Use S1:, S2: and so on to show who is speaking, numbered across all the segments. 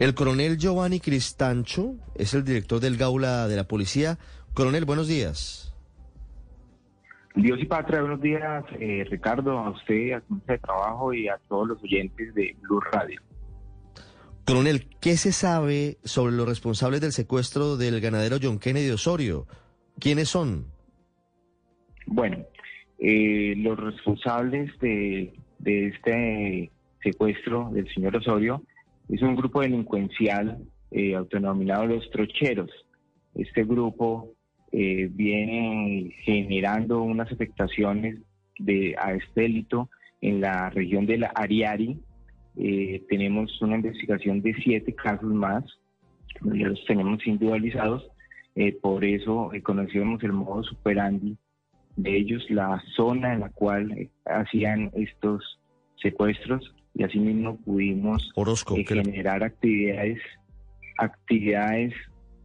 S1: El coronel Giovanni Cristancho es el director del Gaula de la Policía. Coronel, buenos días.
S2: Dios y Patria, buenos días, eh, Ricardo, a usted, a su de trabajo y a todos los oyentes de Blue Radio.
S1: Coronel, ¿qué se sabe sobre los responsables del secuestro del ganadero John Kennedy Osorio? ¿Quiénes son?
S2: Bueno, eh, los responsables de, de este secuestro del señor Osorio es un grupo delincuencial eh, autodenominado Los Trocheros. Este grupo eh, viene generando unas afectaciones de, a este delito en la región de la Ariari. Eh, tenemos una investigación de siete casos más, ya los tenemos individualizados, eh, por eso conocíamos el modo superandi de ellos, la zona en la cual hacían estos secuestros y asimismo pudimos generar actividades, actividades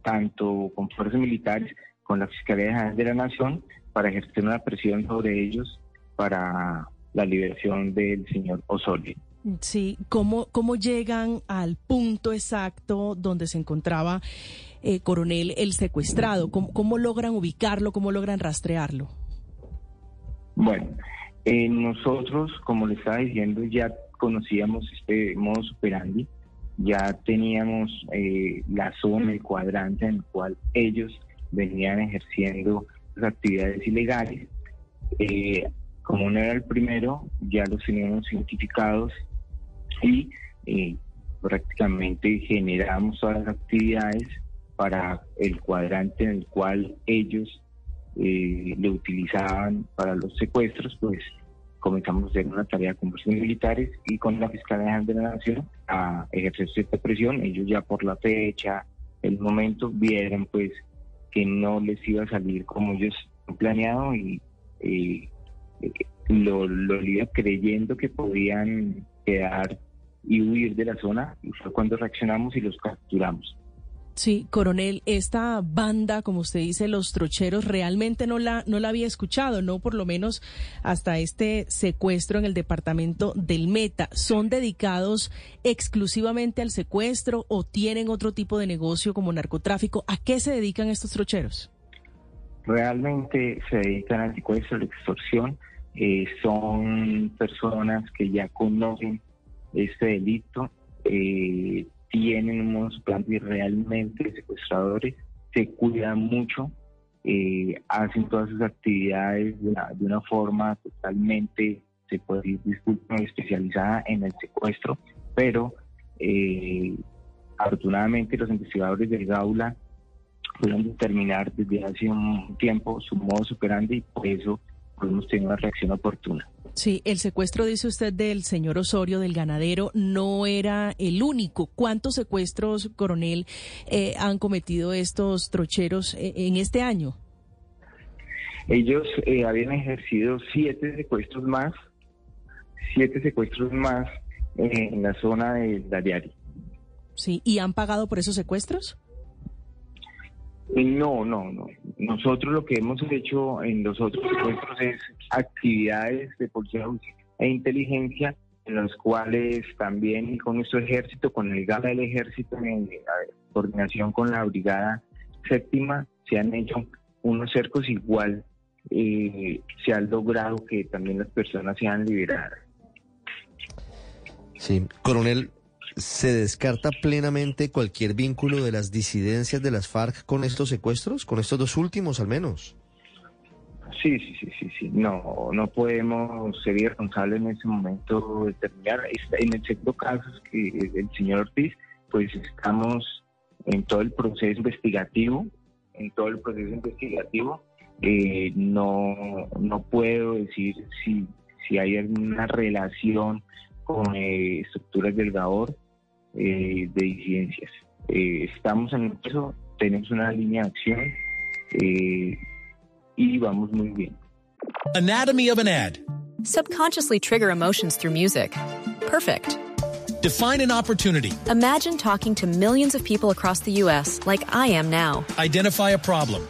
S2: tanto con fuerzas militares con la Fiscalía General de la Nación para ejercer una presión sobre ellos para la liberación del señor Osorio.
S3: Sí, ¿cómo, cómo llegan al punto exacto donde se encontraba eh, coronel el secuestrado? ¿Cómo, ¿Cómo, logran ubicarlo? ¿Cómo logran rastrearlo?
S2: Bueno, eh, nosotros, como le estaba diciendo, ya conocíamos este modo superandi, ya teníamos eh, la zona, el cuadrante en el cual ellos venían ejerciendo las actividades ilegales. Eh, como no era el primero, ya los teníamos identificados y eh, prácticamente generamos todas las actividades para el cuadrante en el cual ellos eh, lo utilizaban para los secuestros, pues comenzamos a hacer una tarea con los militares y con la Fiscalía de la Nación a ejercer cierta presión. Ellos ya por la fecha, el momento, vieron pues que no les iba a salir como ellos han planeado y lo, lo iba creyendo que podían quedar y huir de la zona y fue cuando reaccionamos y los capturamos.
S3: Sí, coronel, esta banda, como usted dice, los trocheros, realmente no la, no la había escuchado, no por lo menos hasta este secuestro en el departamento del Meta. ¿Son dedicados exclusivamente al secuestro o tienen otro tipo de negocio como narcotráfico? ¿A qué se dedican estos trocheros?
S2: Realmente se dedican al secuestro, a la extorsión. Eh, son personas que ya conocen este delito. Eh, tienen unos planes realmente secuestradores, se cuidan mucho, eh, hacen todas sus actividades de una, forma totalmente, se puede decir, especializada en el secuestro, pero eh, afortunadamente los investigadores del Gaula pudieron determinar desde hace un tiempo su modo superante y por eso podemos tener una reacción oportuna.
S3: Sí, el secuestro, dice usted, del señor Osorio, del ganadero, no era el único. ¿Cuántos secuestros, coronel, eh, han cometido estos trocheros eh, en este año?
S2: Ellos eh, habían ejercido siete secuestros más, siete secuestros más en la zona de Dariari.
S3: Sí, ¿y han pagado por esos secuestros?
S2: No, no, no. Nosotros lo que hemos hecho en los otros secuestros es actividades de policía e inteligencia en las cuales también con nuestro ejército, con el GALA del ejército, en coordinación con la brigada séptima, se han hecho unos cercos igual, eh, se ha logrado que también las personas sean liberadas.
S1: Sí, coronel, ¿Se descarta plenamente cualquier vínculo de las disidencias de las FARC con estos secuestros, con estos dos últimos al menos?
S2: Sí, sí, sí, sí, sí. No, no podemos ser responsables en ese momento de determinar. En el segundo caso que el señor Ortiz, pues estamos en todo el proceso investigativo, en todo el proceso investigativo. Eh, no, no puedo decir si, si hay alguna relación con eh, estructuras del GAOR eh, de disidencias. Eh, estamos en eso, tenemos una línea de acción eh, y vamos muy bien.
S4: Anatomy of an ad.
S5: Subconsciously trigger emotions through music. Perfect.
S4: Define an opportunity.
S5: Imagine talking to millions of people across the U.S. like I am now.
S4: Identify a problem.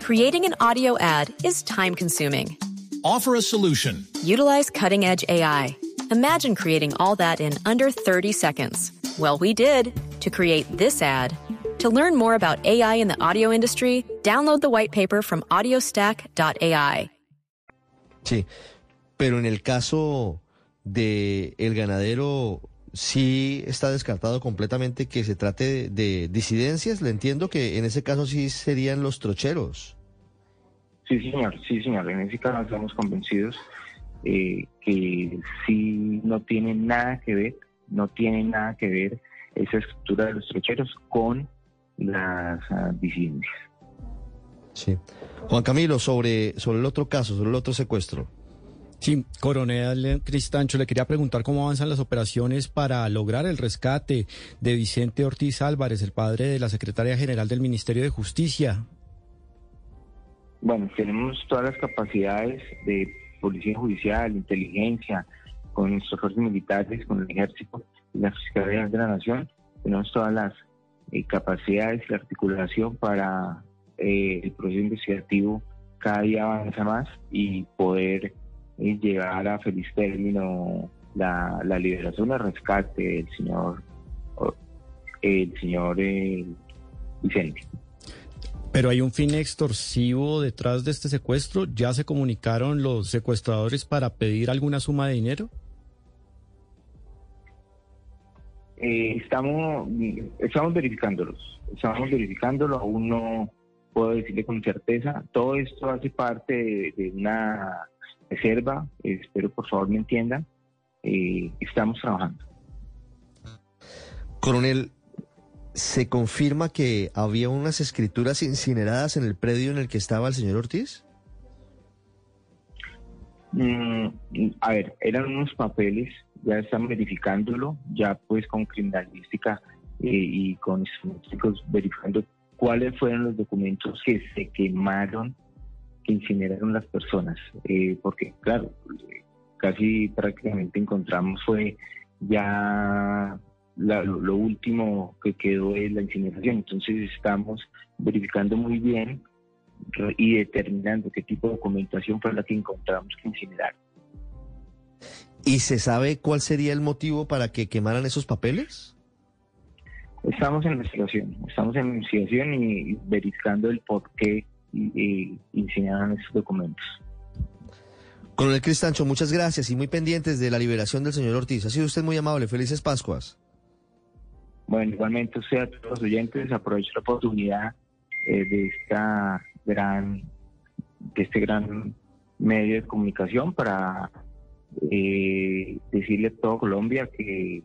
S5: Creating an audio ad is time consuming.
S4: Offer a solution.
S5: Utilize cutting edge AI. Imagine creating all that in under 30 seconds. Well, we did to create this ad. To learn more about AI in the audio industry, download the white paper from audiostack.ai.
S1: Sí, pero en el caso de el ganadero sí está descartado completamente que se trate de, de disidencias. Le entiendo que en ese caso sí serían los trocheros.
S2: Sí, señor, sí, señor. En ese caso estamos convencidos eh, que sí no tiene nada que ver, no tiene nada que ver esa estructura de los trocheros con las ah, disidencias.
S1: Sí. Juan Camilo, sobre, sobre el otro caso, sobre el otro secuestro.
S6: Sí, coronel Cristancho, le quería preguntar cómo avanzan las operaciones para lograr el rescate de Vicente Ortiz Álvarez, el padre de la secretaria general del Ministerio de Justicia.
S2: Bueno, tenemos todas las capacidades de policía judicial, inteligencia, con nuestros fuerzas militares, con el ejército y la Fiscalía de la Nación. Tenemos todas las eh, capacidades y la articulación para eh, el proceso investigativo cada día avanza más y poder eh, llegar a feliz término la, la liberación, el rescate del señor, el señor eh, Vicente.
S6: Pero hay un fin extorsivo detrás de este secuestro. ¿Ya se comunicaron los secuestradores para pedir alguna suma de dinero?
S2: Eh, estamos, estamos verificándolos, estamos verificándolo, aún no puedo decirle con certeza. Todo esto hace parte de, de una reserva, eh, espero por favor me entiendan. Eh, estamos trabajando.
S1: Coronel, ¿se confirma que había unas escrituras incineradas en el predio en el que estaba el señor Ortiz?
S2: Mm, a ver, eran unos papeles, ya están verificándolo, ya pues con criminalística eh, y con instrumentos verificando cuáles fueron los documentos que se quemaron, que incineraron las personas, eh, porque claro, casi prácticamente encontramos fue ya la- lo, lo último que quedó es la incineración, entonces estamos verificando muy bien y determinando qué tipo de documentación fue la que encontramos que incinerar.
S1: ¿Y se sabe cuál sería el motivo para que quemaran esos papeles?
S2: Estamos en investigación, estamos en investigación y verificando el por qué incineraron esos documentos.
S1: Coronel Cristancho, muchas gracias y muy pendientes de la liberación del señor Ortiz. Ha sido usted muy amable. Felices Pascuas.
S2: Bueno, igualmente usted a todos los oyentes aprovecho la oportunidad eh, de esta gran, de este gran medio de comunicación para eh, decirle a todo Colombia que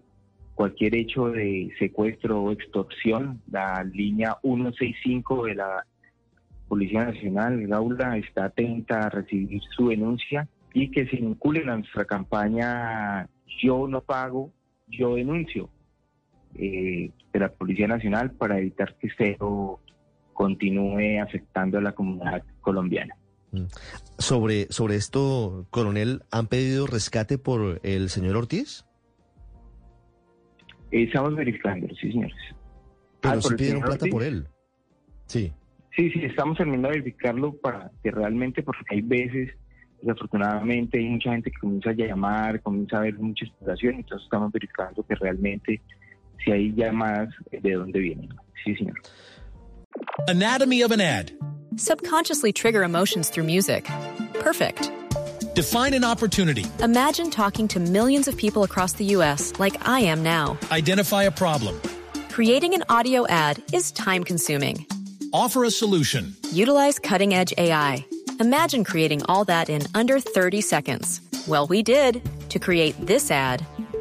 S2: cualquier hecho de secuestro o extorsión, la línea 165 de la Policía Nacional, Gaula, está atenta a recibir su denuncia y que se vincule a nuestra campaña Yo no pago, yo denuncio eh, de la Policía Nacional para evitar que esto continúe afectando a la comunidad colombiana.
S1: Sobre, sobre esto, coronel, ¿han pedido rescate por el señor Ortiz?
S2: Eh, estamos verificando, sí, señores.
S1: Pero
S2: Ah,
S1: sí
S2: ¿por el
S1: pidieron plata
S2: Ortiz?
S1: por él. Sí.
S2: Sí, sí, estamos terminando de verificarlo para que realmente, porque hay veces, desafortunadamente, hay mucha gente que comienza a llamar, comienza a ver mucha exploración, entonces estamos verificando que realmente si hay llamadas, eh, de dónde vienen. Sí, señor.
S4: Anatomy of an ad.
S5: Subconsciously trigger emotions through music. Perfect.
S4: Define an opportunity.
S5: Imagine talking to millions of people across the U.S. like I am now.
S4: Identify a problem.
S5: Creating an audio ad is time consuming.
S4: Offer a solution.
S5: Utilize cutting edge AI. Imagine creating all that in under 30 seconds. Well, we did to create this ad.